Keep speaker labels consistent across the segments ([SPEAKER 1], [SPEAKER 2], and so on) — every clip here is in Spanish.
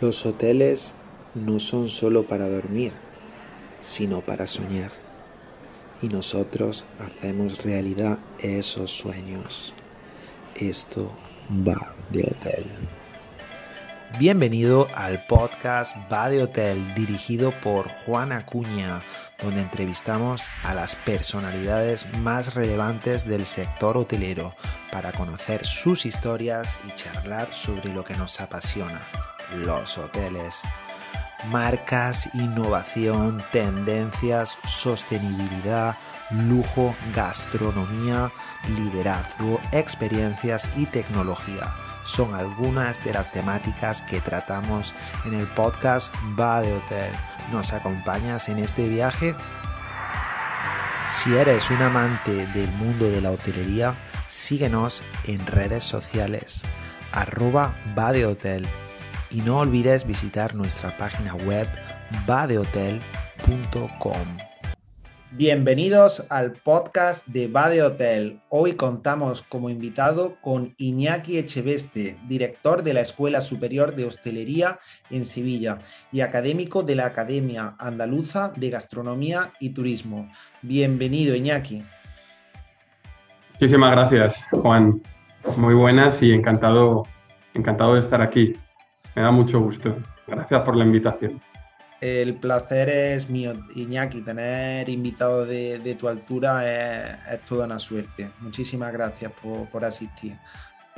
[SPEAKER 1] Los hoteles no son solo para dormir, sino para soñar. Y nosotros hacemos realidad esos sueños. Esto va de hotel. Bienvenido al podcast Va de Hotel, dirigido por Juan Acuña, donde entrevistamos a las personalidades más relevantes del sector hotelero para conocer sus historias y charlar sobre lo que nos apasiona, los hoteles. Marcas, innovación, tendencias, sostenibilidad, lujo, gastronomía, liderazgo, experiencias y tecnología son algunas de las temáticas que tratamos en el podcast Va de Hotel. ¿Nos acompañas en este viaje? Si eres un amante del mundo de la hotelería, síguenos en redes sociales arroba va de hotel y no olvides visitar nuestra página web vadehotel.com. Bienvenidos al podcast de Bade Hotel. Hoy contamos como invitado con Iñaki Echeveste, director de la Escuela Superior de Hostelería en Sevilla y académico de la Academia Andaluza de Gastronomía y Turismo. Bienvenido, Iñaki.
[SPEAKER 2] Muchísimas gracias, Juan. Muy buenas y encantado, encantado de estar aquí. Me da mucho gusto. Gracias por la invitación.
[SPEAKER 1] El placer es mío, Iñaki. Tener invitado de, tu altura es, toda una suerte. Muchísimas gracias por, asistir.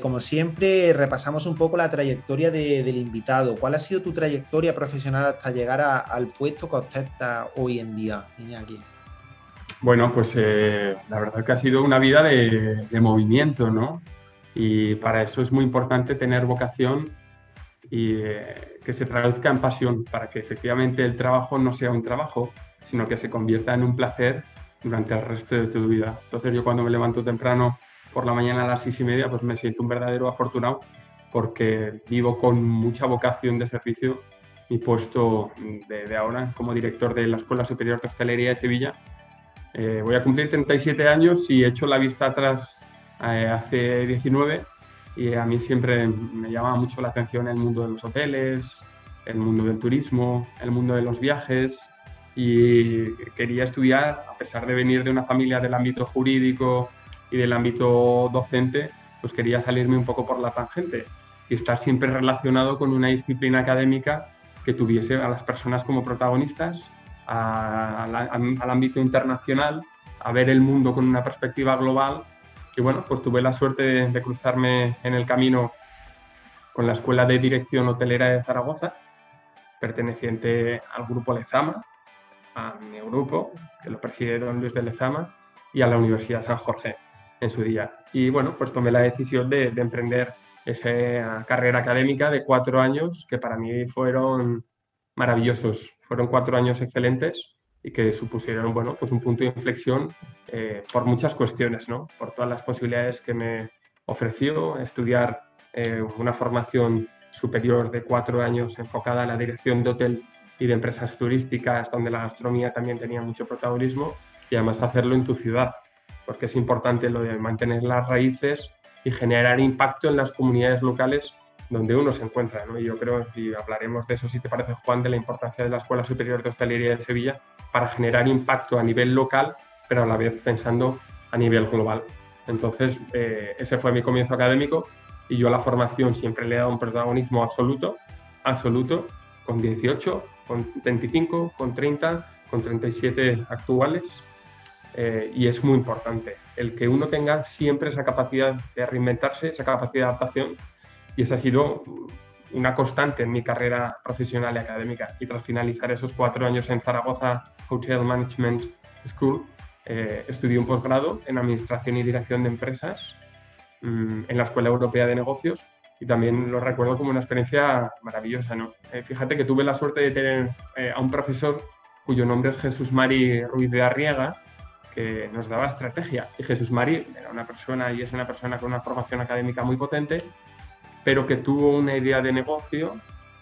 [SPEAKER 1] Como siempre, repasamos un poco la trayectoria del invitado. ¿Cuál ha sido tu trayectoria profesional hasta llegar al puesto que ostenta hoy en día, Iñaki?
[SPEAKER 2] Bueno, pues eh, la verdad que ha sido una vida de, de movimiento, ¿no? Y para eso es muy importante tener vocación y eh, que se traduzca en pasión para que efectivamente el trabajo no sea un trabajo, sino que se convierta en un placer durante el resto de tu vida. Entonces yo cuando me levanto temprano por la mañana a las seis y media, pues me siento un verdadero afortunado porque vivo con mucha vocación de servicio mi puesto de, ahora como director de la Escuela Superior de Hostelería de Sevilla. Eh, voy a cumplir 37 años y he hecho la vista atrás eh, hace 19 y a mí siempre me llama mucho la atención el mundo de los hoteles, el mundo del turismo, el mundo de los viajes y quería estudiar, a pesar de venir de una familia del ámbito jurídico y del ámbito docente, pues quería salirme un poco por la tangente y estar siempre relacionado con una disciplina académica que tuviese a las personas como protagonistas, al ámbito internacional, a ver el mundo con una perspectiva global y bueno, pues tuve la suerte de, cruzarme en el camino con la Escuela de Dirección Hotelera de Zaragoza, perteneciente al grupo Lezama, a mi grupo, que lo preside don Luis de Lezama, y a la Universidad San Jorge en su día. Y bueno, pues tomé la decisión de, de emprender esa carrera académica de cuatro años que para mí fueron maravillosos. Fueron cuatro años excelentes y que supusieron bueno, pues un punto de inflexión eh, por muchas cuestiones, ¿no? por todas las posibilidades que me ofreció estudiar eh, una formación superior de cuatro años enfocada a la dirección de hotel y de empresas turísticas, donde la gastronomía también tenía mucho protagonismo, y además hacerlo en tu ciudad, porque es importante lo de mantener las raíces y generar impacto en las comunidades locales donde uno se encuentra. ¿no? Y yo creo, y hablaremos de eso si te parece, Juan, de la importancia de la Escuela Superior de Hostelería de Sevilla para generar impacto a nivel local, pero a la vez pensando a nivel global. Entonces, eh, ese fue mi comienzo académico y yo a la formación siempre le he dado un protagonismo absoluto, absoluto, con 18, con 25, con 30, con 37 actuales. Eh, y es muy importante el que uno tenga siempre esa capacidad de reinventarse, esa capacidad de adaptación y esa ha sido una constante en mi carrera profesional y académica. Y tras finalizar esos cuatro años en Zaragoza Hotel Management School, eh, estudié un posgrado en Administración y Dirección de Empresas mm, en la Escuela Europea de Negocios y también lo recuerdo como una experiencia maravillosa. ¿no? Eh, fíjate que tuve la suerte de tener eh, a un profesor cuyo nombre es Jesús Mari Ruiz de Arriaga, que nos daba estrategia. Y Jesús Mari era una persona y es una persona con una formación académica muy potente pero que tuvo una idea de negocio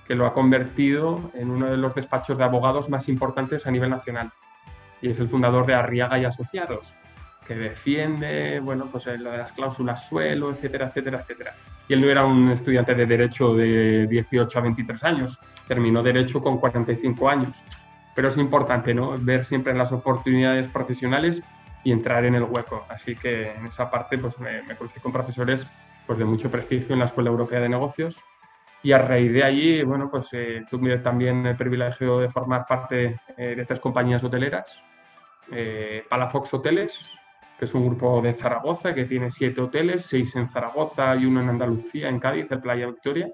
[SPEAKER 2] que lo ha convertido en uno de los despachos de abogados más importantes a nivel nacional. Y es el fundador de Arriaga y Asociados, que defiende, bueno, pues lo de las cláusulas suelo, etcétera, etcétera, etcétera. y él no era un estudiante de Derecho de 18 a 23 años, terminó Derecho con 45 años. Pero es importante ¿no? ver siempre las oportunidades profesionales y entrar en el hueco. Así que en esa parte pues, me, me crucé con profesores pues, de mucho prestigio en la Escuela Europea de Negocios y a raíz de allí, bueno, pues eh, tuve también el privilegio de formar parte eh, de tres compañías hoteleras. Eh, Palafox Hoteles, que es un grupo de Zaragoza que tiene siete hoteles, seis en Zaragoza y uno en Andalucía, en Cádiz, en Playa Victoria.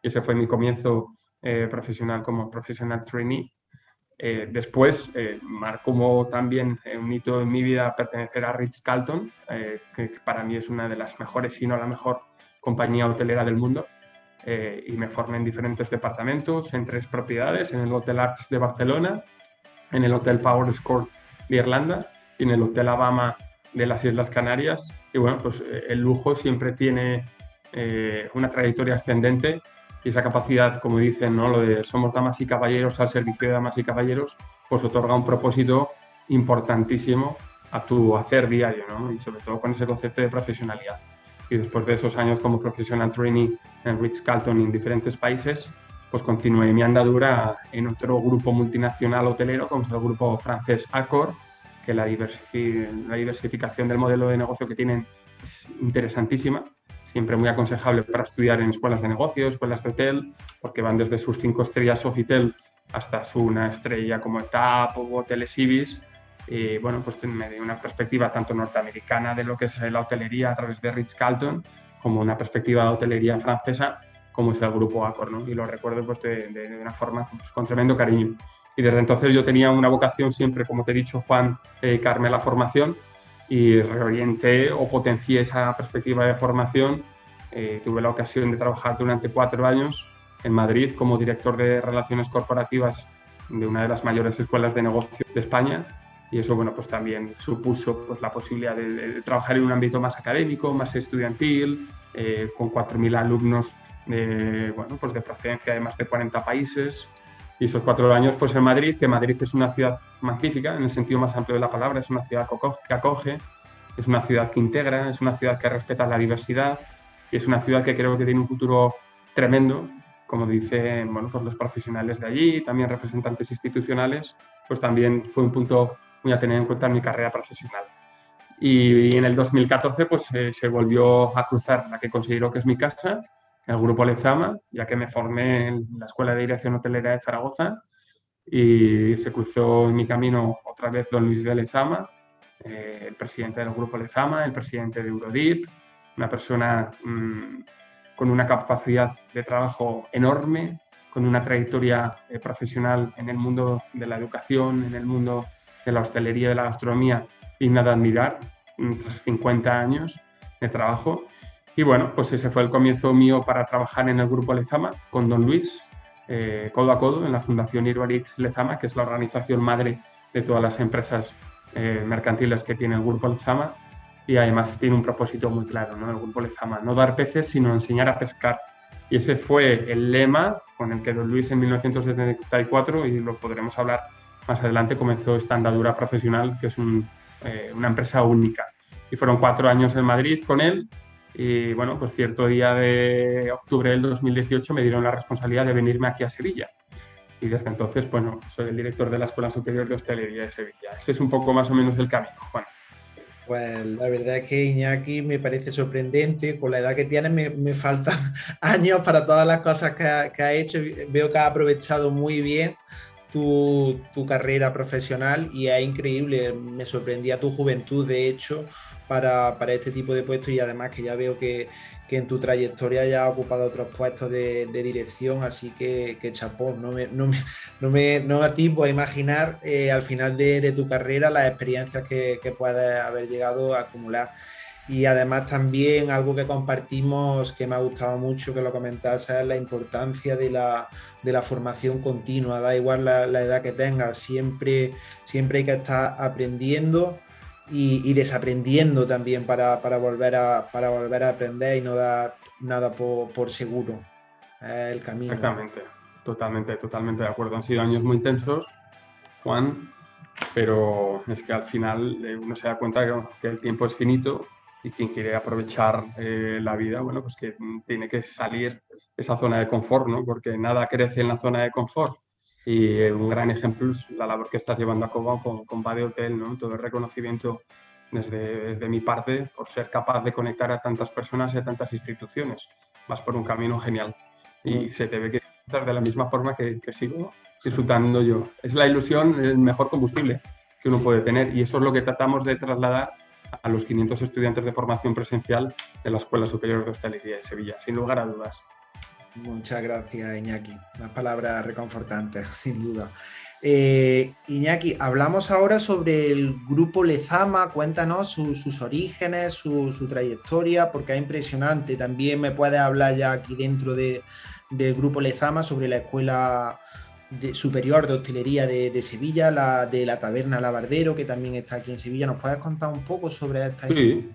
[SPEAKER 2] Y ese fue mi comienzo eh, profesional como profesional trainee. Eh, después marcó también un hito en mi vida pertenecer a Ritz Carlton, que para mí es una de las mejores, si no la mejor compañía hotelera del mundo. y me formé en diferentes departamentos, en tres propiedades, en el Hotel Arts de Barcelona, en el Hotel Power Score de Irlanda y en el Hotel Abama de las Islas Canarias. Y bueno, pues eh, el lujo siempre tiene eh, una trayectoria ascendente y esa capacidad, como dicen, ¿no? lo de somos damas y caballeros al servicio de damas y caballeros, pues otorga un propósito importantísimo a tu hacer diario, ¿no? y sobre todo con ese concepto de profesionalidad. Y después de esos años como profesional trainee en Ritz Carlton en diferentes países, pues continué mi andadura en otro grupo multinacional hotelero, como es el grupo francés Accor, que la, la diversificación del modelo de negocio que tienen es interesantísima, siempre muy aconsejable para estudiar en escuelas de negocios, escuelas de hotel, porque van desde sus cinco estrellas Sofitel hasta su una estrella como TAP o Hoteles Ibis. Y bueno, pues me una perspectiva tanto norteamericana de lo que es la hotelería a través de Ritz Carlton, como una perspectiva de hotelería francesa, como es el grupo Accor, ¿no? Y lo recuerdo pues de, una forma pues, con tremendo cariño. Y desde entonces yo tenía una vocación siempre, como te he dicho, Juan, dedicarme a la formación y reorienté o potencié esa perspectiva de formación. Eh, tuve la ocasión de trabajar durante cuatro años en Madrid como director de relaciones corporativas de una de las mayores escuelas de negocio de España y eso bueno pues también supuso pues la posibilidad de, trabajar en un ámbito más académico más estudiantil eh, con 4.000 alumnos de, bueno, pues de procedencia de más de 40 países y esos cuatro años pues en Madrid, que Madrid es una ciudad magnífica en el sentido más amplio de la palabra, es una ciudad que acoge, es una ciudad que integra, es una ciudad que respeta la diversidad y es una ciudad que creo que tiene un futuro tremendo, como dicen bueno, pues los profesionales de allí, también representantes institucionales, pues también fue un punto muy a tener en cuenta en mi carrera profesional. Y, en el 2014 pues eh, se volvió a cruzar la que considero que es mi casa, el grupo Lezama, ya que me formé en la Escuela de Dirección Hotelera de Zaragoza y se cruzó en mi camino otra vez don Luis de Lezama, eh, el presidente del grupo Lezama, el presidente de Eurodip, una persona mm, con una capacidad de trabajo enorme, con una trayectoria eh, profesional en el mundo de la educación, en el mundo de la hostelería, de la gastronomía, digna de admirar, mm, tras 50 años de trabajo y bueno, pues ese fue el comienzo mío para trabajar en el grupo Lezama con don Luis, eh, codo a codo, en la Fundación Irvaritz Lezama, que es la organización madre de todas las empresas eh, mercantiles que tiene el grupo Lezama. Y además tiene un propósito muy claro, ¿no? El grupo Lezama, no dar peces, sino enseñar a pescar. Y ese fue el lema con el que don Luis en 1974, y lo podremos hablar más adelante, comenzó esta andadura profesional, que es eh, una empresa única. Y fueron cuatro años en Madrid con él, y bueno, pues cierto día de octubre del 2018 me dieron la responsabilidad de venirme aquí a Sevilla. Y desde entonces, bueno, soy el director de la Escuela Superior de Hostelería de Sevilla. Ese es un poco más o menos el camino, Juan.
[SPEAKER 1] Pues la verdad es que Iñaki me parece sorprendente. Con la edad que tiene me, me faltan años para todas las cosas que ha, que ha, hecho. Veo que ha aprovechado muy bien tu, tu carrera profesional y es increíble. Me sorprendía tu juventud, de hecho, para, para, este tipo de puestos y además que ya veo que, que en tu trayectoria ya has ocupado otros puestos de, de dirección, así que, que chapó, no me, no me, no me, no a imaginar eh, al final de, de, tu carrera las experiencias que, que puedes haber llegado a acumular. Y además también algo que compartimos que me ha gustado mucho que lo comentaste es la importancia de la, de la formación continua, da igual la, la, edad que tengas, siempre, siempre hay que estar aprendiendo y, desaprendiendo también para, volver a, para volver a aprender y no dar nada por, seguro. El camino.
[SPEAKER 2] Exactamente, totalmente, totalmente de acuerdo. Han sido años muy intensos, Juan, pero es que al final eh, uno se da cuenta que, que el tiempo es finito y quien quiere aprovechar eh, la vida, bueno, pues que tiene que salir esa zona de confort, ¿no? Porque nada crece en la zona de confort. Y un gran ejemplo es la labor que estás llevando a cabo con, con Bade Hotel, ¿no? Todo el reconocimiento desde, desde, mi parte por ser capaz de conectar a tantas personas y a tantas instituciones. Vas por un camino genial y mm. se te ve que estás de la misma forma que, que, sigo disfrutando yo. Es la ilusión, el mejor combustible que uno puede tener y eso es lo que tratamos de trasladar a los 500 estudiantes de formación presencial de la Escuela Superior de Hostelería de Sevilla, sin lugar a dudas.
[SPEAKER 1] Muchas gracias, Iñaki. Unas palabras reconfortantes, sin duda. Eh, Iñaki, hablamos ahora sobre el grupo Lezama, cuéntanos sus orígenes, su, trayectoria, porque es impresionante. También me puedes hablar ya aquí dentro del grupo Lezama sobre la escuela superior de hostelería de, Sevilla, la de la taberna Labardero, que también está aquí en Sevilla. ¿Nos puedes contar un poco sobre estas
[SPEAKER 2] sí,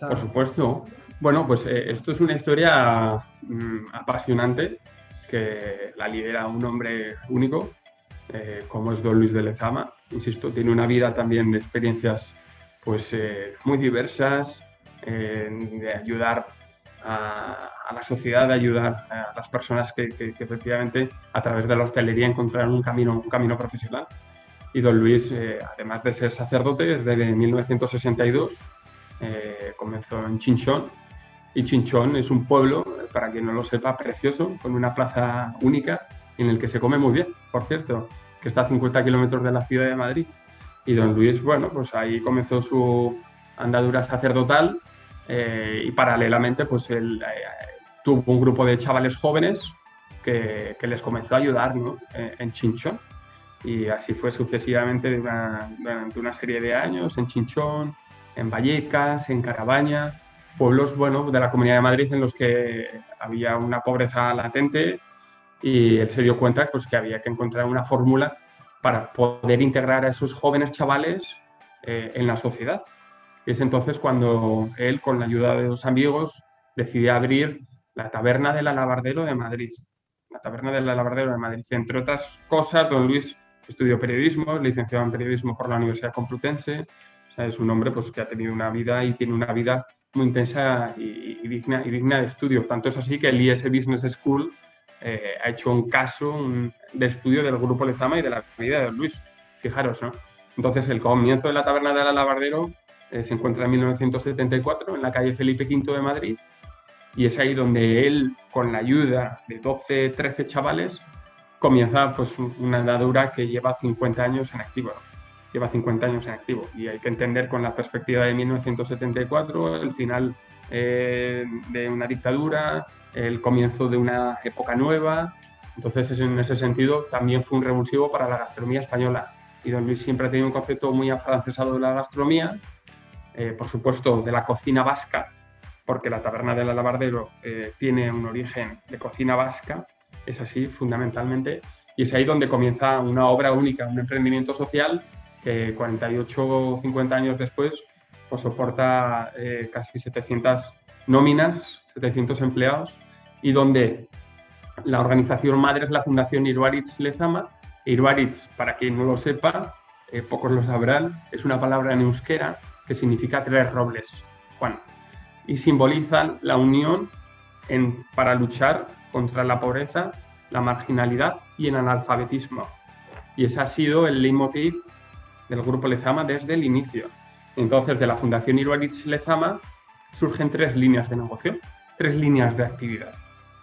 [SPEAKER 2] Por supuesto. Bueno, pues eh, esto es una historia mm, apasionante que la lidera un hombre único eh, como es don Luis de Lezama. Insisto, tiene una vida también de experiencias pues, eh, muy diversas, de ayudar a, la sociedad, de ayudar a las personas que, efectivamente a través de la hostelería encontraron un camino, un camino profesional. Y don Luis, eh, además de ser sacerdote, desde 1962 comenzó en Chinchón. Y Chinchón es un pueblo, para quien no lo sepa, precioso, con una plaza única en el que se come muy bien, por cierto, que está a 50 kilómetros de la ciudad de Madrid. Y don Luis, bueno, pues ahí comenzó su andadura sacerdotal eh, y paralelamente pues él eh, tuvo un grupo de chavales jóvenes que, que les comenzó a ayudar ¿no? Eh, en Chinchón. Y así fue sucesivamente durante una serie de años en Chinchón, en Vallecas, en Carabaña, pueblos bueno, de la Comunidad de Madrid en los que había una pobreza latente y él se dio cuenta pues, que había que encontrar una fórmula para poder integrar a esos jóvenes chavales eh, en la sociedad. Es entonces cuando él, con la ayuda de dos amigos, decidió abrir la Taberna del Alabardero de Madrid. La Taberna del Alabardero de Madrid. Entre otras cosas, don Luis estudió periodismo, licenciado en periodismo por la Universidad Complutense. es un hombre pues, que ha tenido una vida y tiene una vida muy intensa y, digna, y digna de estudio. Tanto es así que el IS Business School eh, ha hecho un caso de estudio del grupo Lezama y de la vida de Luis. Fijaros, ¿no? Entonces, el comienzo de la taberna del Alabardero eh, se encuentra en 1974 en la calle Felipe V de Madrid y es ahí donde él, con la ayuda de 12, 13 chavales, comienza pues, una andadura que lleva 50 años en activo. Lleva 50 años en activo y hay que entender con la perspectiva de 1974 el final eh, de una dictadura, el comienzo de una época nueva. Entonces, en ese sentido, también fue un revulsivo para la gastronomía española. Y don Luis siempre ha tenido un concepto muy afrancesado de la gastronomía, eh, por supuesto, de la cocina vasca, porque la taberna del Alabardero eh, tiene un origen de cocina vasca, es así fundamentalmente, y es ahí donde comienza una obra única, un emprendimiento social que 48 o 50 años después pues, soporta eh, casi 700 nóminas, 700 empleados y donde la organización madre es la Fundación Iruaritz Lezama. Iruaritz, para quien no lo sepa, eh, pocos lo sabrán, es una palabra en euskera que significa tres robles, Juan, y simbolizan la unión para luchar contra la pobreza, la marginalidad y el analfabetismo. Y ese ha sido el leitmotiv del Grupo Lezama desde el inicio. Entonces, de la Fundación Iruaritz Lezama surgen tres líneas de negocio tres líneas de actividad,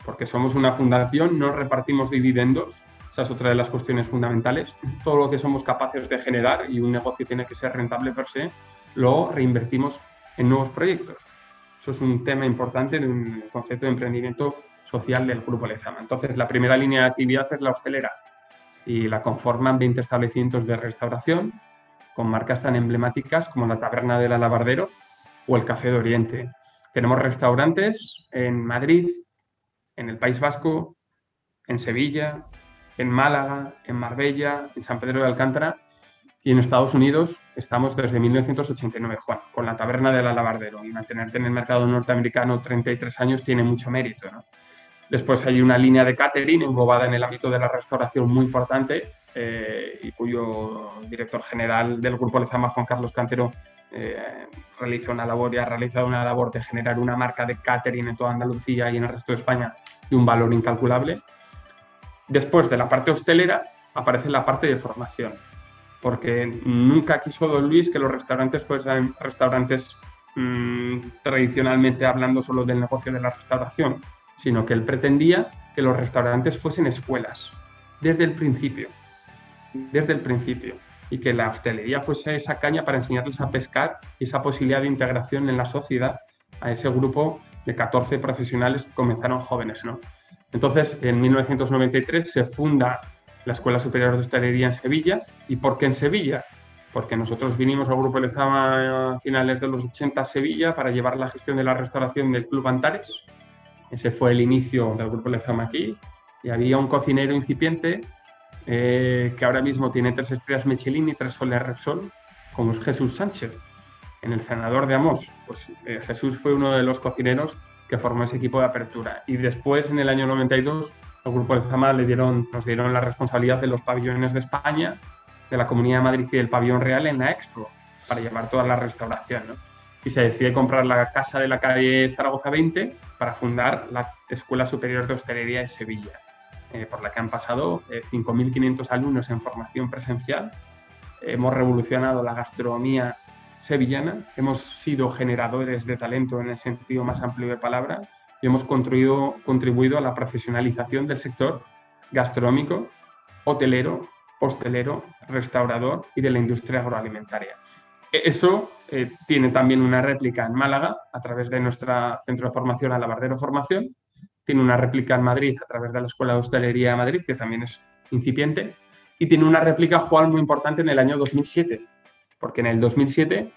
[SPEAKER 2] porque somos una fundación, no repartimos dividendos, esa es otra de las cuestiones fundamentales. Todo lo que somos capaces de generar y un negocio tiene que ser rentable per se, lo reinvertimos en nuevos proyectos. Eso es un tema importante de un concepto de emprendimiento social del Grupo Lezama. Entonces, la primera línea de actividad es la hostelera y la conforman 20 establecimientos de restauración con marcas tan emblemáticas como la Taberna del Alabardero o el Café de Oriente. Tenemos restaurantes en Madrid, en el País Vasco, en Sevilla, en Málaga, en Marbella, en San Pedro de Alcántara y en Estados Unidos estamos desde 1989, Juan, con la taberna del alabardero y mantenerte en el mercado norteamericano 33 años tiene mucho mérito. Después hay una línea de catering englobada en el ámbito de la restauración muy importante eh, y cuyo director general del Grupo Lezama, Juan Carlos Cantero, eh, realizó una labor y ha realizado una labor de generar una marca de catering en toda Andalucía y en el resto de España de un valor incalculable. Después de la parte hostelera aparece la parte de formación, porque nunca quiso Don Luis que los restaurantes fuesen restaurantes mm, tradicionalmente hablando solo del negocio de la restauración, sino que él pretendía que los restaurantes fuesen escuelas, desde el principio, desde el principio, y que la hostelería fuese esa caña para enseñarles a pescar y esa posibilidad de integración en la sociedad a ese grupo de 14 profesionales que comenzaron jóvenes. ¿no? Entonces, en 1993 se funda la Escuela Superior de Hostelería en Sevilla. ¿Y por qué en Sevilla? Porque nosotros vinimos al Grupo Lezama a finales de los 80 a Sevilla para llevar la gestión de la restauración del Club Antares. Ese fue el inicio del Grupo Lezama aquí. Y había un cocinero incipiente eh, que ahora mismo tiene tres estrellas Michelin y tres soles Repsol, como es Jesús Sánchez. En el senador de Amos, pues eh, Jesús fue uno de los cocineros que formó ese equipo de apertura. Y después, en el año 92, al Grupo Lezama le dieron, nos dieron la responsabilidad de los pabellones de España, de la Comunidad de Madrid y del Pabellón Real en la Expo, para llevar toda la restauración. Y se decide comprar la casa de la calle Zaragoza 20 para fundar la Escuela Superior de Hostelería de Sevilla, eh, por la que han pasado 5.500 eh, alumnos en formación presencial. Hemos revolucionado la gastronomía sevillana, hemos sido generadores de talento en el sentido más amplio de palabra y hemos contribuido, a la profesionalización del sector gastronómico, hotelero, hostelero, restaurador y de la industria agroalimentaria. E-, eso eh, tiene también una réplica en Málaga a través de nuestro centro de formación Alabardero Formación, tiene una réplica en Madrid a través de la Escuela de Hostelería de Madrid, que también es incipiente, y tiene una réplica Juan muy importante en el año 2007, porque en el 2007,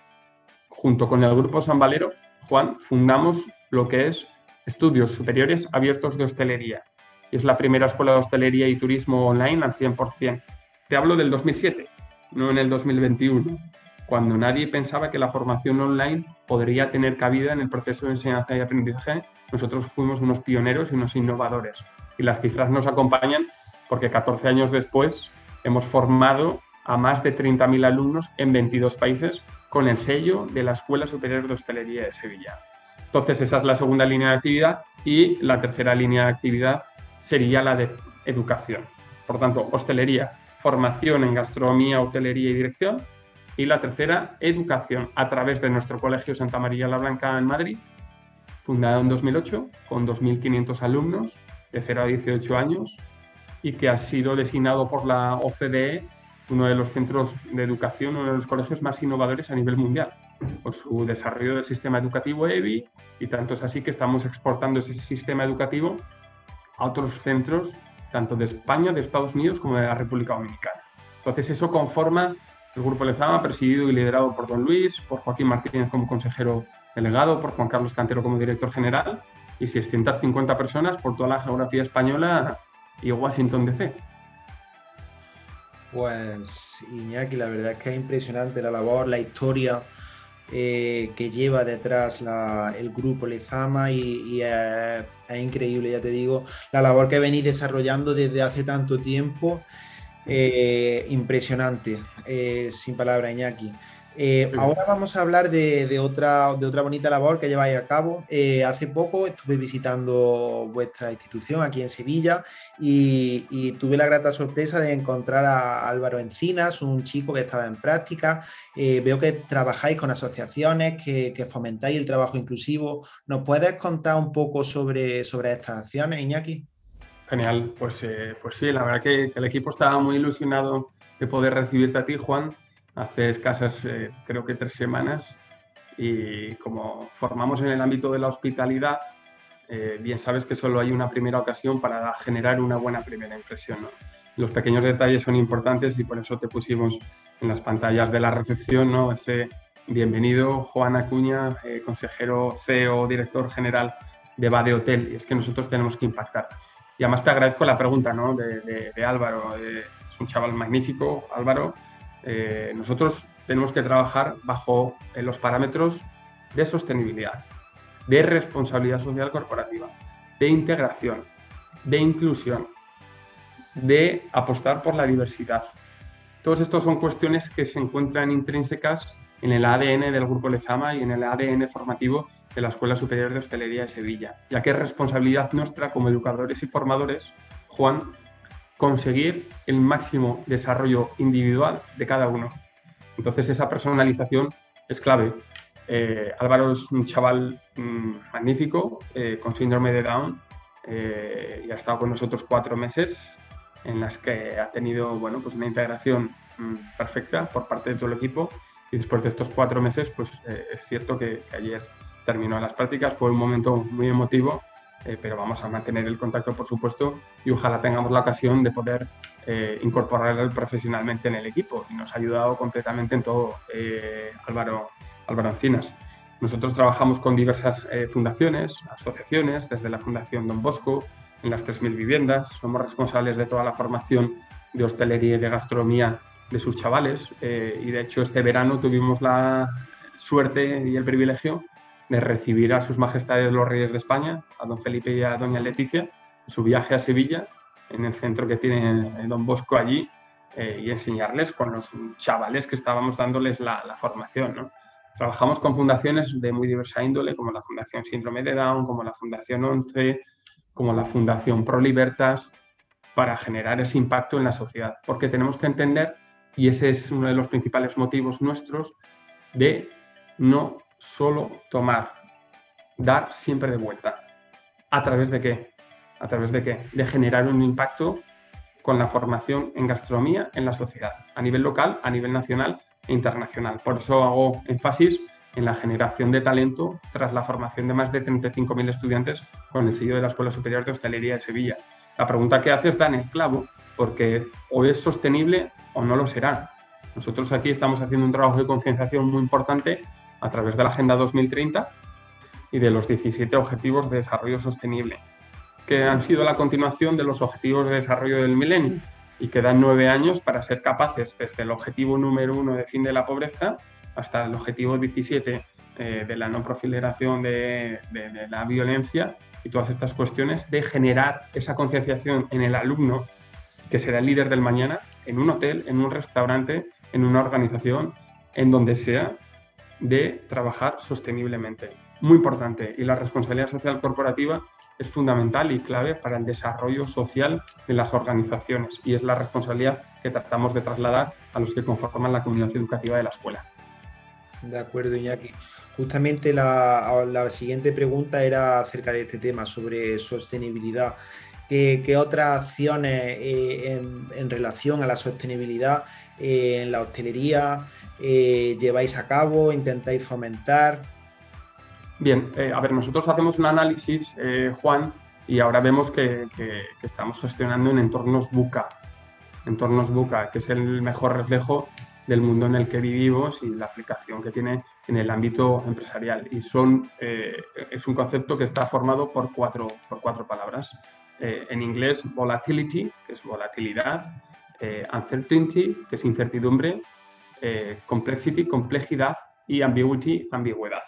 [SPEAKER 2] junto con el Grupo San Valero, Juan, fundamos lo que es estudios superiores abiertos de hostelería. Y es la primera escuela de hostelería y turismo online al 100%. Te hablo del 2007, no en el 2021, cuando nadie pensaba que la formación online podría tener cabida en el proceso de enseñanza y aprendizaje. Nosotros fuimos unos pioneros y unos innovadores. Y las cifras nos acompañan porque 14 años después hemos formado a más de 30.000 alumnos en 22 países con el sello de la Escuela Superior de Hostelería de Sevilla. Entonces, esa es la segunda línea de actividad y la tercera línea de actividad sería la de educación. Por tanto, hostelería, formación en gastronomía, hotelería y dirección. Y la tercera, educación, a través de nuestro Colegio Santa María la Blanca en Madrid, fundado en 2008, con 2.500 alumnos de 0 a 18 años y que ha sido designado por la OCDE uno de los centros de educación, uno de los colegios más innovadores a nivel mundial, por su desarrollo del sistema educativo EBI, y tanto es así que estamos exportando ese sistema educativo a otros centros, tanto de España, de Estados Unidos, como de la República Dominicana. Entonces, eso conforma el Grupo Lezama, presidido y liderado por don Luis, por Joaquín Martínez como consejero delegado, por Juan Carlos Cantero como director general, y 650 personas por toda la geografía española y Washington DC.
[SPEAKER 1] Pues Iñaki, la verdad es que es impresionante la labor, la historia eh, que lleva detrás el grupo Lezama y, es, increíble, ya te digo, la labor que venís desarrollando desde hace tanto tiempo, eh, impresionante, eh, sin palabra Iñaki. Eh, ahora vamos a hablar de, otra, de otra bonita labor que lleváis a cabo. Eh, hace poco estuve visitando vuestra institución aquí en Sevilla y, tuve la grata sorpresa de encontrar a Álvaro Encinas, un chico que estaba en práctica. Eh, veo que trabajáis con asociaciones, que, fomentáis el trabajo inclusivo. ¿Nos puedes contar un poco sobre, sobre estas acciones, Iñaki?
[SPEAKER 2] Genial, pues, pues sí, la verdad que el equipo estaba muy ilusionado de poder recibirte a ti, Juan hace escasas, eh, creo que tres semanas, y como formamos en el ámbito de la hospitalidad, eh, bien sabes que solo hay una primera ocasión para generar una buena primera impresión. Los pequeños detalles son importantes y por eso te pusimos en las pantallas de la recepción ¿no? ese bienvenido Juan Acuña, eh, consejero CEO, director general de Bade Hotel. Y es que nosotros tenemos que impactar. Y además te agradezco la pregunta ¿no? de, de Álvaro. es un chaval magnífico, Álvaro, eh, nosotros tenemos que trabajar bajo eh, los parámetros de sostenibilidad, de responsabilidad social corporativa, de integración, de inclusión, de apostar por la diversidad. Todos estos son cuestiones que se encuentran intrínsecas en el ADN del Grupo Lezama y en el ADN formativo de la Escuela Superior de Hostelería de Sevilla, ya que es responsabilidad nuestra como educadores y formadores, Juan, conseguir el máximo desarrollo individual de cada uno. Entonces esa personalización es clave. Eh, Álvaro es un chaval mm, magnífico, eh, con síndrome de Down, eh, y ha estado con nosotros cuatro meses en las que ha tenido bueno, pues una integración mm, perfecta por parte de todo el equipo y después de estos cuatro meses pues es cierto que, ayer terminó las prácticas, fue un momento muy emotivo, pero vamos a mantener el contacto por supuesto y ojalá tengamos la ocasión de poder incorporarlo profesionalmente en el equipo y nos ha ayudado completamente en todo Álvaro Álvaro Encinas. Nosotros trabajamos con diversas eh, fundaciones, asociaciones, desde la Fundación Don Bosco, en las 3.000 viviendas. Somos responsables de toda la formación de hostelería y de gastronomía de sus chavales. Eh, y de hecho, este verano tuvimos la suerte y el privilegio de recibir a sus majestades los reyes de España, a don Felipe y a doña Leticia, en su viaje a Sevilla, en el centro que tiene Don Bosco allí, eh, y enseñarles con los chavales que estábamos dándoles la, formación. Trabajamos con fundaciones de muy diversa índole, como la Fundación Síndrome de Down, como la Fundación 11, como la Fundación Pro Libertas, para generar ese impacto en la sociedad. Porque tenemos que entender, y ese es uno de los principales motivos nuestros, de no solo tomar, dar siempre de vuelta. ¿A través de qué? ¿A través de qué? De generar un impacto con la formación en gastronomía en la sociedad, a nivel local, a nivel nacional internacional. Por eso hago énfasis en la generación de talento tras la formación de más de 35.000 estudiantes con el sello de la Escuela Superior de Hostelería de Sevilla. La pregunta que haces da en el clavo, porque o es sostenible o no lo será. Nosotros aquí estamos haciendo un trabajo de concienciación muy importante a través de la Agenda 2030 y de los 17 Objetivos de Desarrollo Sostenible, que han sido la continuación de los Objetivos de Desarrollo del Milenio y quedan nueve años para ser capaces, desde el objetivo número uno de fin de la pobreza hasta el objetivo 17 eh, de la no proliferación de, de, la violencia y todas estas cuestiones, de generar esa concienciación en el alumno que será el líder del mañana, en un hotel, en un restaurante, en una organización, en donde sea, de trabajar sosteniblemente. Muy importante. Y la responsabilidad social corporativa es fundamental y clave para el desarrollo social de las organizaciones y es la responsabilidad que tratamos de trasladar a los que conforman la comunidad educativa de la escuela.
[SPEAKER 1] De acuerdo, Iñaki. Justamente la, siguiente pregunta era acerca de este tema, sobre sostenibilidad. ¿Qué, otras acciones eh, en, relación a la sostenibilidad eh, en la hostelería eh, lleváis a cabo, intentáis fomentar?
[SPEAKER 2] Bien, eh, a ver, nosotros hacemos un análisis, eh, Juan, y ahora vemos que, estamos gestionando en entornos buca, entornos buca, que es el mejor reflejo del mundo en el que vivimos y la aplicación que tiene en el ámbito empresarial. Y son, es un concepto que está formado por cuatro, por cuatro palabras. en inglés, volatility, que es volatilidad, uncertainty, que es incertidumbre, complexity, complejidad y ambiguity, ambigüedad.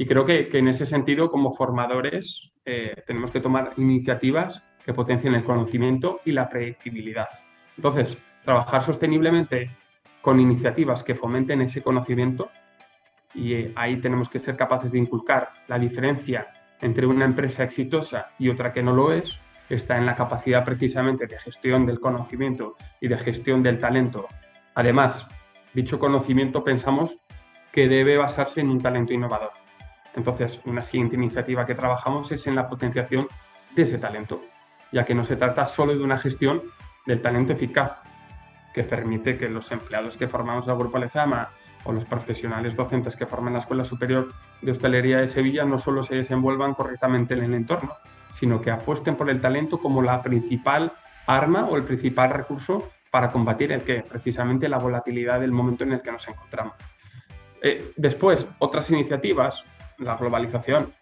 [SPEAKER 2] Y creo que, en ese sentido, como formadores, eh, tenemos que tomar iniciativas que potencien el conocimiento y la predictibilidad. Entonces, trabajar sosteniblemente con iniciativas que fomenten ese conocimiento y eh, ahí tenemos que ser capaces de inculcar la diferencia entre una empresa exitosa y otra que no lo es, está en la capacidad precisamente de gestión del conocimiento y de gestión del talento. Además, dicho conocimiento pensamos que debe basarse en un talento innovador. Entonces, una siguiente iniciativa que trabajamos es en la potenciación de ese talento, ya que no se trata solo de una gestión del talento eficaz, que permite que los empleados que formamos el Grupo Lezama o los profesionales docentes que forman la Escuela Superior de Hostelería de Sevilla no solo se desenvuelvan correctamente en el entorno, sino que apuesten por el talento como la principal arma o el principal recurso para combatir el que precisamente la volatilidad del momento en el que nos encontramos. Eh, después, otras iniciativas la globalización,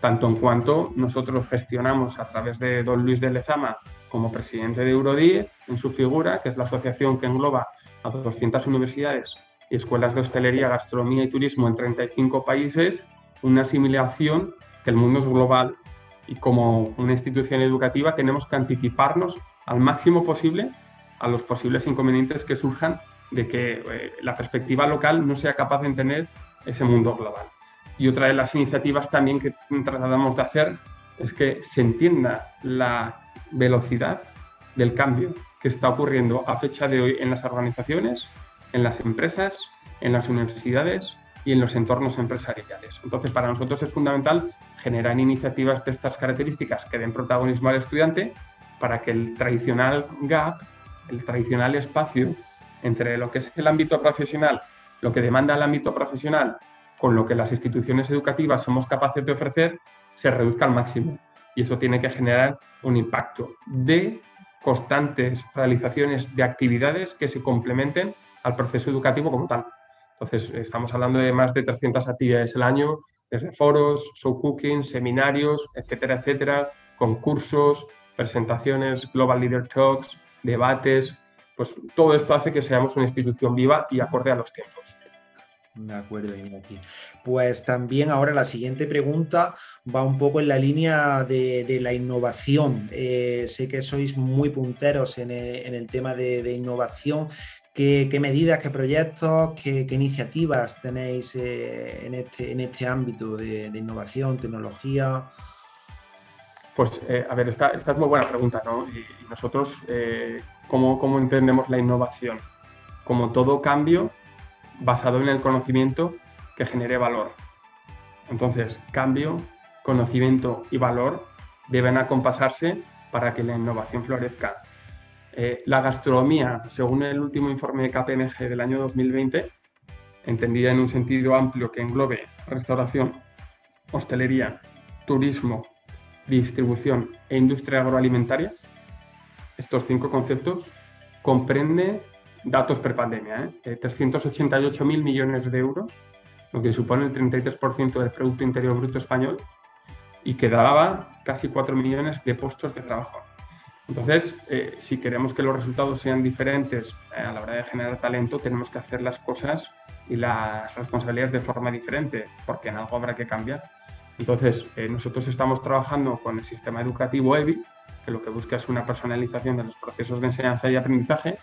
[SPEAKER 2] tanto en cuanto nosotros gestionamos a través de don Luis de Lezama como presidente de Eurodie, en su figura, que es la asociación que engloba a 200 universidades y escuelas de hostelería, gastronomía y turismo en 35 países, una asimilación que el mundo es global y como una institución educativa tenemos que anticiparnos al máximo posible a los posibles inconvenientes que surjan de que eh, la perspectiva local no sea capaz de entender ese mundo global. Y otra de las iniciativas también que tratamos de hacer es que se entienda la velocidad del cambio que está ocurriendo a fecha de hoy en las organizaciones, en las empresas, en las universidades y en los entornos empresariales. Entonces, para nosotros es fundamental generar iniciativas de estas características que den protagonismo al estudiante para que el tradicional gap, el tradicional espacio entre lo que es el ámbito profesional, lo que demanda el ámbito profesional, con lo que las instituciones educativas somos capaces de ofrecer, se reduzca al máximo. Y eso tiene que generar un impacto de constantes realizaciones de actividades que se complementen al proceso educativo como tal. Entonces, estamos hablando de más de 300 actividades al año, desde foros, show cooking, seminarios, etcétera, etcétera, concursos, presentaciones, Global Leader Talks, debates, pues todo esto hace que seamos una institución viva y acorde a los tiempos.
[SPEAKER 1] De acuerdo, Iñaki. Pues también ahora la siguiente pregunta va un poco en la línea de, la innovación. Eh, sé que sois muy punteros en el, tema de, innovación. ¿Qué, medidas, qué proyectos, qué, iniciativas tenéis eh, este, en este ámbito de, innovación, tecnología?
[SPEAKER 2] Pues, eh, a ver, esta, es muy buena pregunta, ¿no? Y, nosotros, ¿cómo, ¿cómo entendemos la innovación? Como todo cambio, basado en el conocimiento que genere valor. Entonces, cambio, conocimiento y valor deben acompasarse para que la innovación florezca. Eh, la gastronomía, según el último informe de KPMG del año 2020, entendida en un sentido amplio que englobe restauración, hostelería, turismo, distribución e industria agroalimentaria, estos cinco conceptos comprende datos prepandemia, ¿eh? 388.000 eh, millones de euros, lo que supone el 33% del Producto Interior Bruto español y que daba casi 4 millones de puestos de trabajo. Entonces, eh, si queremos que los resultados sean diferentes eh, a la hora de generar talento, tenemos que hacer las cosas y las responsabilidades de forma diferente, porque en algo habrá que cambiar. Entonces, nosotros estamos trabajando con el sistema educativo EBI, que lo que busca es una personalización de los procesos de enseñanza y aprendizaje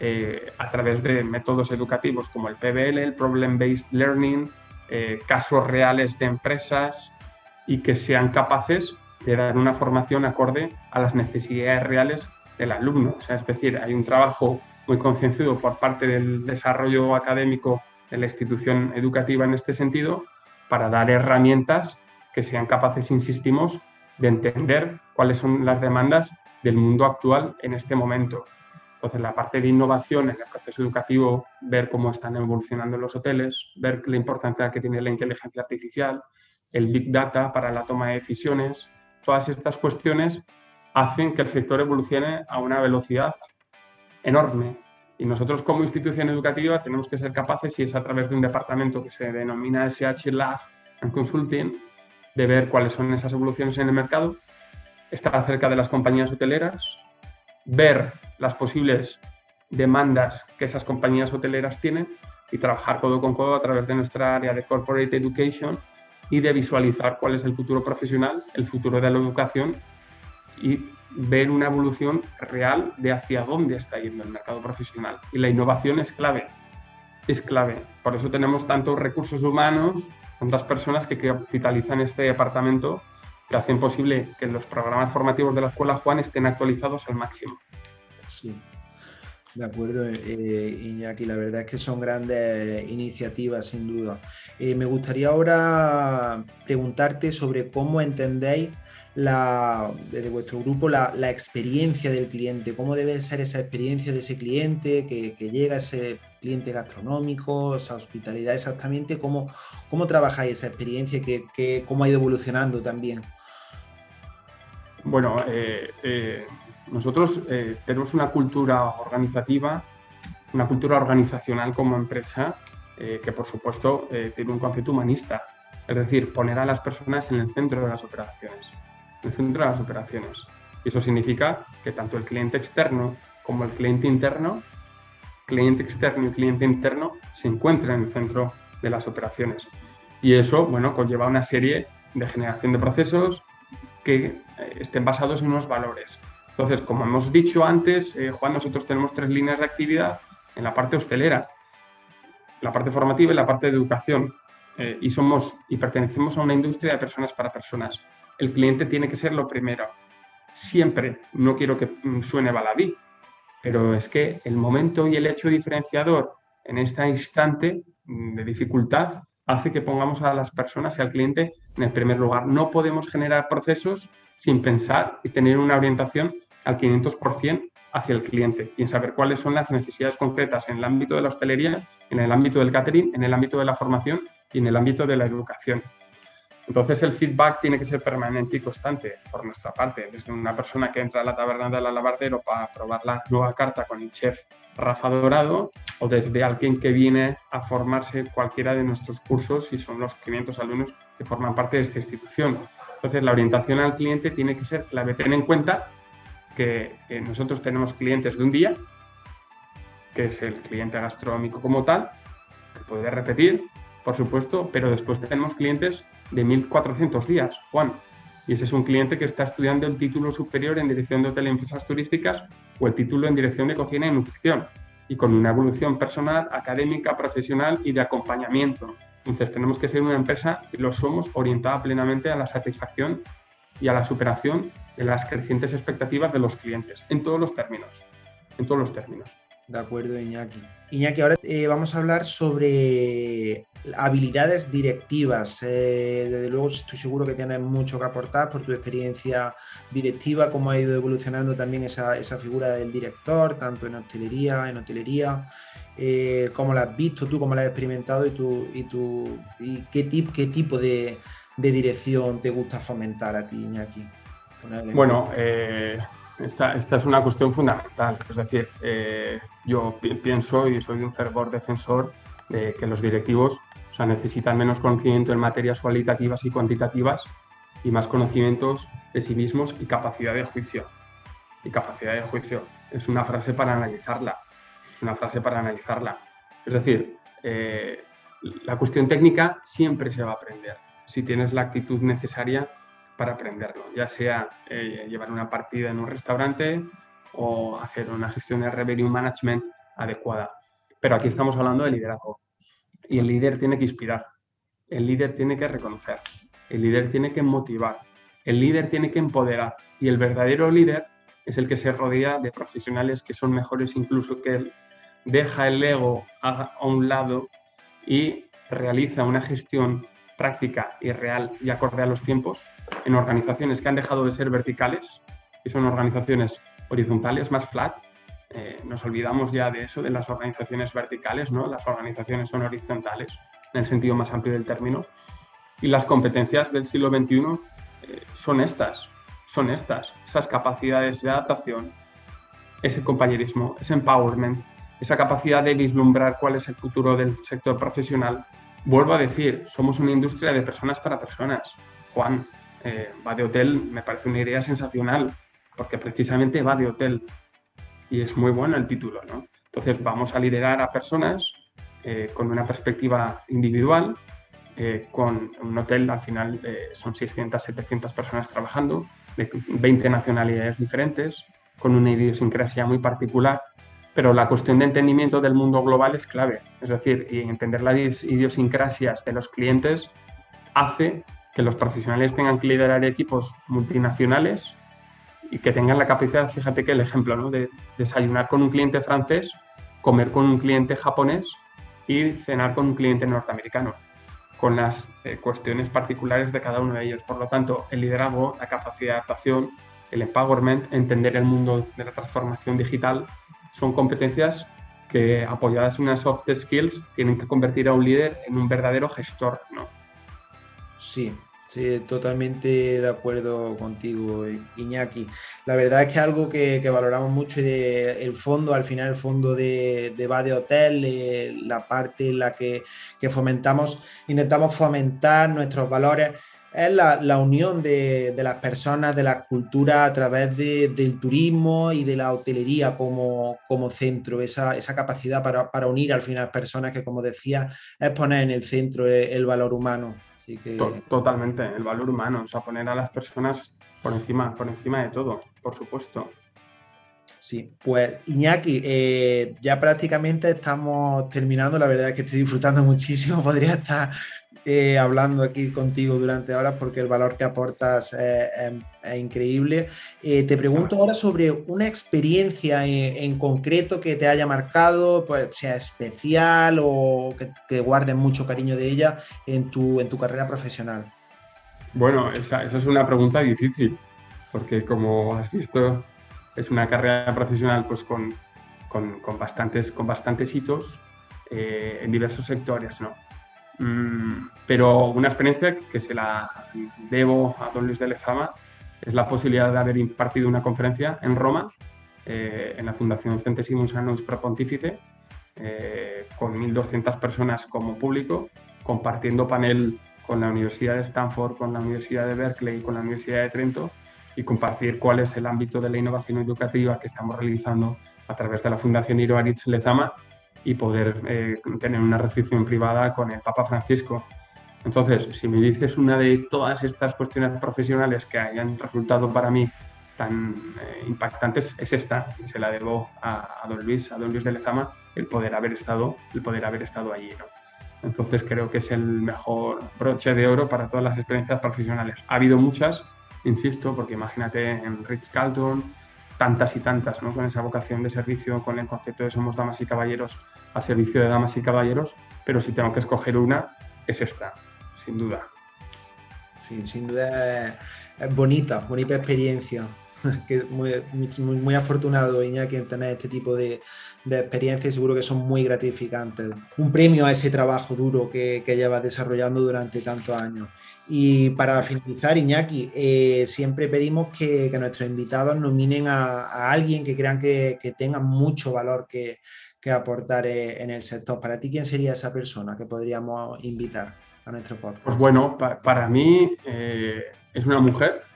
[SPEAKER 2] eh, a través de métodos educativos como el PBL, el Problem Based Learning, eh, casos reales de empresas y que sean capaces de dar una formación acorde a las necesidades reales del alumno. O sea, es decir, hay un trabajo muy concienzudo por parte del desarrollo académico de la institución educativa en este sentido para dar herramientas que sean capaces, insistimos, de entender cuáles son las demandas del mundo actual en este momento. Entonces, la parte de innovación en el proceso educativo, ver cómo están evolucionando los hoteles, ver la importancia que tiene la inteligencia artificial, el big data para la toma de decisiones, todas estas cuestiones hacen que el sector evolucione a una velocidad enorme. Y nosotros como institución educativa tenemos que ser capaces, y es a través de un departamento que se denomina SH Lab and Consulting, de ver cuáles son esas evoluciones en el mercado, estar cerca de las compañías hoteleras, ver las posibles demandas que esas compañías hoteleras tienen y trabajar codo con codo a través de nuestra área de Corporate Education y de visualizar cuál es el futuro profesional, el futuro de la educación y ver una evolución real de hacia dónde está yendo el mercado profesional. Y la innovación es clave, es clave. Por eso tenemos tantos recursos humanos, tantas personas que capitalizan este departamento que hacen posible que los programas formativos de la Escuela Juan estén actualizados al máximo.
[SPEAKER 1] Sí, de acuerdo, eh, Iñaki. La verdad es que son grandes iniciativas, sin duda. Eh, me gustaría ahora preguntarte sobre cómo entendéis la, desde vuestro grupo la, experiencia del cliente, cómo debe ser esa experiencia de ese cliente que, que llega, ese cliente gastronómico, esa hospitalidad exactamente, cómo, cómo trabajáis esa experiencia, que, cómo ha ido evolucionando también.
[SPEAKER 2] Bueno, eh, eh, nosotros eh, tenemos una cultura organizativa, una cultura organizacional como empresa que por supuesto tiene un concepto humanista, es decir, poner a las personas en el centro de las operaciones, el centro de las operaciones. Y eso significa que tanto el cliente externo como el cliente interno, cliente externo y cliente interno, se encuentran en el centro de las operaciones. Y eso, bueno, conlleva una serie de generación de procesos, que eh, estén basados en unos valores. Entonces, como hemos dicho antes, eh, Juan, nosotros tenemos tres líneas de actividad en la parte hostelera, la parte formativa y la parte de educación. Eh, y somos y pertenecemos a una industria de personas para personas. El cliente tiene que ser lo primero. Siempre, no quiero que mm, suene baladí, pero es que el momento y el hecho diferenciador en este instante mm, de dificultad hace que pongamos a las personas y al cliente en el primer lugar. No podemos generar procesos sin pensar y tener una orientación al 500% hacia el cliente y en saber cuáles son las necesidades concretas en el ámbito de la hostelería, en el ámbito del catering, en el ámbito de la formación y en el ámbito de la educación. Entonces el feedback tiene que ser permanente y constante por nuestra parte, desde una persona que entra a la taberna del alabardero para probar la nueva carta con el chef Rafa Dorado o desde alguien que viene a formarse cualquiera de nuestros cursos y son los 500 alumnos que forman parte de esta institución. Entonces la orientación al cliente tiene que ser clave. Ten en cuenta que nosotros tenemos clientes de un día, que es el cliente gastronómico como tal, que puede repetir, por supuesto, pero después tenemos clientes de 1.400 días, Juan. Y ese es un cliente que está estudiando el título superior en dirección de hotel y empresas turísticas o el título en dirección de cocina y nutrición, y con una evolución personal, académica, profesional y de acompañamiento. Entonces tenemos que ser una empresa, y lo somos, orientada plenamente a la satisfacción y a la superación de las crecientes expectativas de los clientes, en todos los términos, en todos los términos.
[SPEAKER 1] De acuerdo, Iñaki. Iñaki, ahora eh, vamos a hablar sobre habilidades directivas. Eh, desde luego estoy seguro que tienes mucho que aportar por tu experiencia directiva, cómo ha ido evolucionando también esa, figura del director, tanto en hostelería, en hotelería. Eh, cómo la has visto tú, cómo la has experimentado y, tú, y, tú, y qué, qué tipo de, de dirección te gusta fomentar a ti, Iñaki.
[SPEAKER 2] Bueno, esta, es una cuestión fundamental. Es decir, eh, yo pienso y soy un fervor defensor de que los directivos necesitan menos conocimiento en materias cualitativas y cuantitativas y más conocimientos de sí mismos y capacidad de juicio. Y capacidad de juicio es una frase para analizarla. Es una frase para analizarla. Es decir, eh, la cuestión técnica siempre se va a aprender si tienes la actitud necesaria para aprenderlo, ya sea eh, llevar una partida en un restaurante o hacer una gestión de revenue management adecuada. Pero aquí estamos hablando de liderazgo y el líder tiene que inspirar, el líder tiene que reconocer, el líder tiene que motivar, el líder tiene que empoderar y el verdadero líder es el que se rodea de profesionales que son mejores incluso que él, deja el ego a, a un lado y realiza una gestión práctica y real y acorde a los tiempos en organizaciones que han dejado de ser verticales y son organizaciones horizontales, más flat. Eh, nos olvidamos ya de eso, de las organizaciones verticales, ¿no? Las organizaciones son horizontales en el sentido más amplio del término. Y las competencias del siglo XXI eh, son estas, son estas, esas capacidades de adaptación, ese compañerismo, ese empowerment, esa capacidad de vislumbrar cuál es el futuro del sector profesional vuelvo a decir, somos una industria de personas para personas. Juan, eh, va de hotel me parece una idea sensacional, porque precisamente va de hotel y es muy bueno el título, ¿no? Entonces vamos a liderar a personas eh, con una perspectiva individual, eh, con un hotel al final son 600, 700 personas trabajando, de 20 nacionalidades diferentes, con una idiosincrasia muy particular pero la cuestión de entendimiento del mundo global es clave. Es decir, entender las idiosincrasias de los clientes hace que los profesionales tengan que liderar equipos multinacionales y que tengan la capacidad, fíjate que el ejemplo, ¿no? de desayunar con un cliente francés, comer con un cliente japonés y cenar con un cliente norteamericano, con las eh, cuestiones particulares de cada uno de ellos. Por lo tanto, el liderazgo, la capacidad de adaptación, el empowerment, entender el mundo de la transformación digital son competencias que apoyadas en unas soft skills tienen que convertir a un líder en un verdadero gestor, ¿no?
[SPEAKER 1] Sí, sí, totalmente de acuerdo contigo, Iñaki. La verdad es que algo que, valoramos mucho de, el fondo, al final el fondo de, de Bade Hotel, eh, la parte en la que, que fomentamos, intentamos fomentar nuestros valores es la, unión de, las personas, de la cultura a través del turismo y de la hotelería como, centro, esa, capacidad para, unir al final personas que, como decía, es poner en el centro el, valor humano.
[SPEAKER 2] Totalmente, el valor humano, o sea, poner a las personas por encima, por encima de todo, por supuesto.
[SPEAKER 1] Sí, pues Iñaki, eh, ya prácticamente estamos terminando, la verdad es que estoy disfrutando muchísimo, podría estar eh, hablando aquí contigo durante horas porque el valor que aportas es, increíble. Eh, te pregunto ahora sobre una experiencia en, concreto que te haya marcado, pues sea especial o que, que guardes mucho cariño de ella en tu, en tu carrera profesional.
[SPEAKER 2] Bueno, esa, esa es una pregunta difícil porque como has visto es una carrera profesional pues con, con, con bastantes, con bastantes hitos eh, en diversos sectores, ¿no? Mm, pero una experiencia que se la debo a don Luis de Lezama es la posibilidad de haber impartido una conferencia en Roma, eh, en la Fundación Centesimus Annus Pro Pontifice, eh, con 1.200 personas como público, compartiendo panel con la Universidad de Stanford, con la Universidad de Berkeley, con la Universidad de Trento, y compartir cuál es el ámbito de la innovación educativa que estamos realizando a través de la Fundación Iroaritz Lezama y poder eh, tener una recepción privada con el Papa Francisco. Entonces, si me dices una de todas estas cuestiones profesionales que hayan resultado para mí tan eh, impactantes, es esta, y se la debo a, don Luis, a don Luis de Lezama, el poder haber estado, el poder haber estado allí. Entonces creo que es el mejor broche de oro para todas las experiencias profesionales. Ha habido muchas, insisto, porque imagínate en Rich Carlton, tantas y tantas, ¿no? con esa vocación de servicio, con el concepto de somos damas y caballeros a servicio de damas y caballeros, pero si tengo que escoger una, es esta, sin duda.
[SPEAKER 1] Sí, sin duda es, bonita, bonita experiencia. que muy, muy, muy, afortunado Iñaki en tener este tipo de, de experiencias seguro que son muy gratificantes. Un premio a ese trabajo duro que, que llevas desarrollando durante tantos años. Y para finalizar, Iñaki, eh, siempre pedimos que, nuestros invitados nominen a, alguien que crean que, tenga mucho valor que, aportar eh, en el sector. Para ti, ¿quién sería esa persona que podríamos invitar a nuestro podcast?
[SPEAKER 2] Pues bueno, para mí eh, es una mujer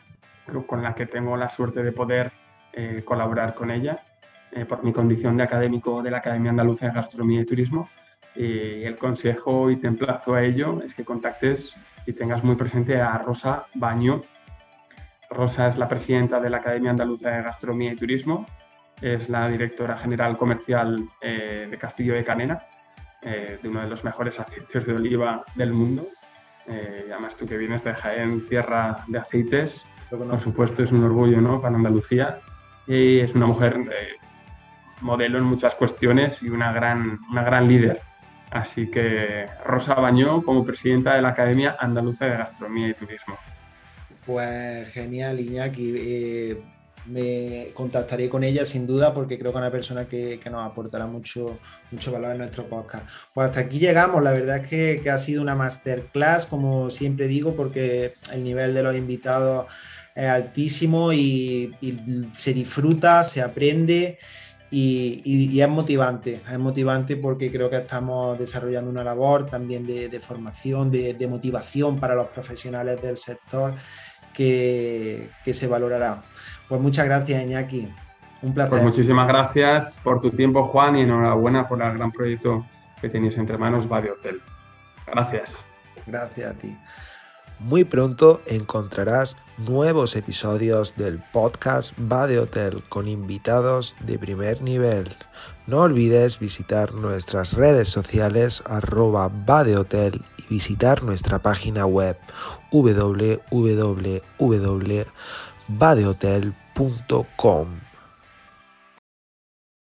[SPEAKER 2] con la que tengo la suerte de poder colaborar con ella por mi condición de académico de la Academia Andaluza de Gastronomía y Turismo. Y el consejo y te emplazo a ello es que contactes y tengas muy presente a Rosa Baño. Rosa es la presidenta de la Academia Andaluza de Gastronomía y Turismo, es la directora general comercial eh, de Castillo de Canena, eh, de uno de los mejores aceites de oliva del mundo. Eh, además, tú que vienes de Jaén, tierra de aceites, por supuesto es un orgullo ¿no? para Andalucía. Y es una mujer modelo en muchas cuestiones y una gran, una gran líder Así que Rosa Bañó como presidenta de la Academia Andaluza de Gastronomía y Turismo.
[SPEAKER 1] Pues genial, Iñaki. Eh, me contactaré con ella sin duda porque creo que es una persona que, nos aportará mucho, mucho valor en nuestro podcast. Pues hasta aquí llegamos, la verdad es que, ha sido una masterclass, como siempre digo, porque el nivel de los invitados es altísimo y se disfruta, se aprende y, es motivante, es motivante porque creo que estamos desarrollando una labor también de, formación, de, motivación para los profesionales del sector que, se valorará. Pues muchas gracias, Iñaki. Un placer.
[SPEAKER 2] Pues muchísimas gracias por tu tiempo, Juan, y enhorabuena por el gran proyecto que tenéis entre manos, Badi Hotel. Gracias.
[SPEAKER 1] Gracias a ti.
[SPEAKER 3] Muy pronto encontrarás nuevos episodios del podcast Va de Hotel con invitados de primer nivel. No olvides visitar nuestras redes sociales arroba va de hotel y visitar nuestra página web www.vadehotel.com.